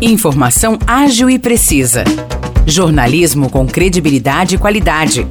Informação ágil e precisa. Jornalismo com credibilidade e qualidade.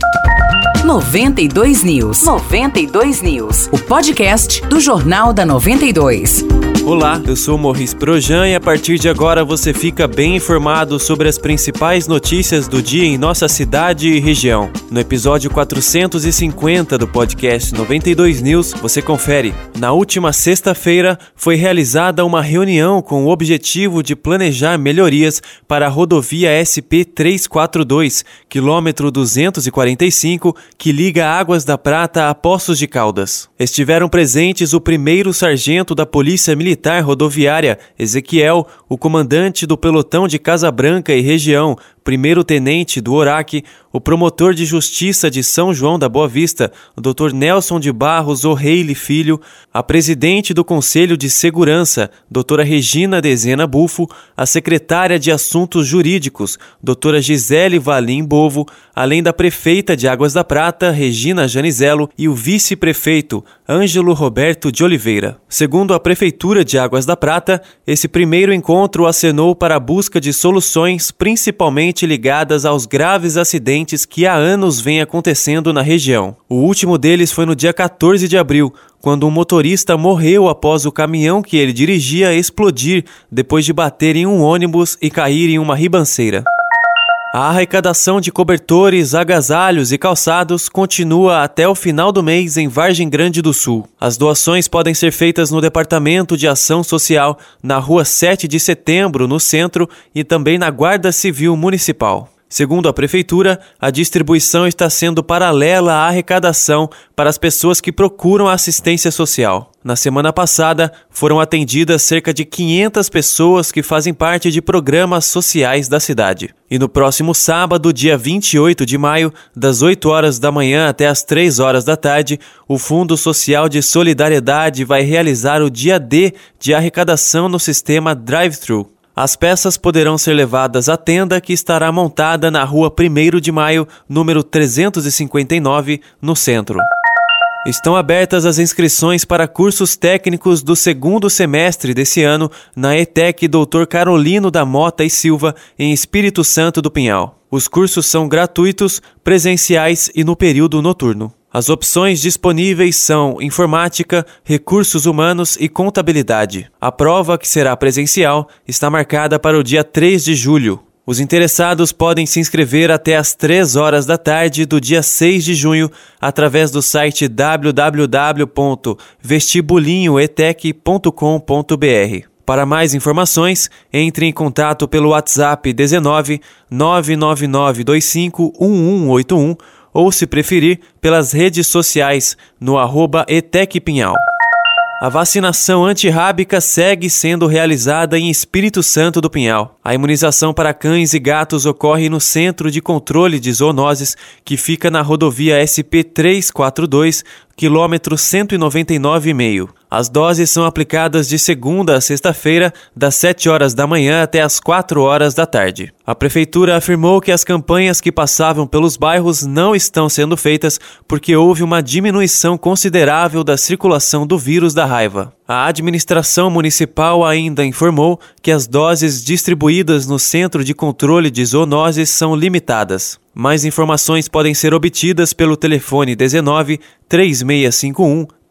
92 News. 92 News. O podcast do Jornal da 92. Olá, eu sou Morris Projan e a partir de agora você fica bem informado sobre as principais notícias do dia em nossa cidade e região. No episódio 450 do podcast 92 News, você confere. Na última sexta-feira foi realizada uma reunião com o objetivo de planejar melhorias para a rodovia SP 342, quilômetro 245, que liga Águas da Prata a Poços de Caldas. Estiveram presentes o primeiro sargento da Polícia Militar Rodoviária, Ezequiel, o comandante do pelotão de Casa Branca e região, primeiro-tenente do ORAC, o promotor de justiça de São João da Boa Vista, o Dr. Nelson de Barros O'Reilly Filho, a presidente do Conselho de Segurança, doutora Regina Dezena Bufo, a secretária de Assuntos Jurídicos, doutora Gisele Valim Bovo, além da prefeita de Águas da Prata, Regina Janizelo, e o vice-prefeito, Ângelo Roberto de Oliveira. Segundo a Prefeitura de Águas da Prata, esse primeiro encontro acenou para a busca de soluções principalmente ligadas aos graves acidentes que há anos vêm acontecendo na região. O último deles foi no dia 14 de abril, quando um motorista morreu após o caminhão que ele dirigia explodir depois de bater em um ônibus e cair em uma ribanceira. A arrecadação de cobertores, agasalhos e calçados continua até o final do mês em Vargem Grande do Sul. As doações podem ser feitas no Departamento de Ação Social, na Rua 7 de Setembro, no centro, e também na Guarda Civil Municipal. Segundo a Prefeitura, a distribuição está sendo paralela à arrecadação para as pessoas que procuram assistência social. Na semana passada, foram atendidas cerca de 500 pessoas que fazem parte de programas sociais da cidade. E no próximo sábado, dia 28 de maio, das 8 horas da manhã até as 3 horas da tarde, o Fundo Social de Solidariedade vai realizar o dia D de arrecadação no sistema Drive-Thru. As peças poderão ser levadas à tenda que estará montada na rua 1 de Maio, número 359, no centro. Estão abertas as inscrições para cursos técnicos do segundo semestre desse ano na ETEC Dr. Carolino da Mota e Silva, em Espírito Santo do Pinhal. Os cursos são gratuitos, presenciais e no período noturno. As opções disponíveis são informática, recursos humanos e contabilidade. A prova, que será presencial, está marcada para o dia 3 de julho. Os interessados podem se inscrever até às 3 horas da tarde do dia 6 de junho através do site www.vestibulinhoetec.com.br. Para mais informações, entre em contato pelo WhatsApp 19 99925 1181 ou, se preferir, pelas redes sociais no arroba etecpinhal. A vacinação antirrábica segue sendo realizada em Espírito Santo do Pinhal. A imunização para cães e gatos ocorre no Centro de Controle de Zoonoses, que fica na rodovia SP 342, quilômetro 199,5. As doses são aplicadas de segunda a sexta-feira, das 7 horas da manhã até as 4 horas da tarde. A prefeitura afirmou que as campanhas que passavam pelos bairros não estão sendo feitas porque houve uma diminuição considerável da circulação do vírus da raiva. A administração municipal ainda informou que as doses distribuídas no Centro de Controle de Zoonoses são limitadas. Mais informações podem ser obtidas pelo telefone 19 3651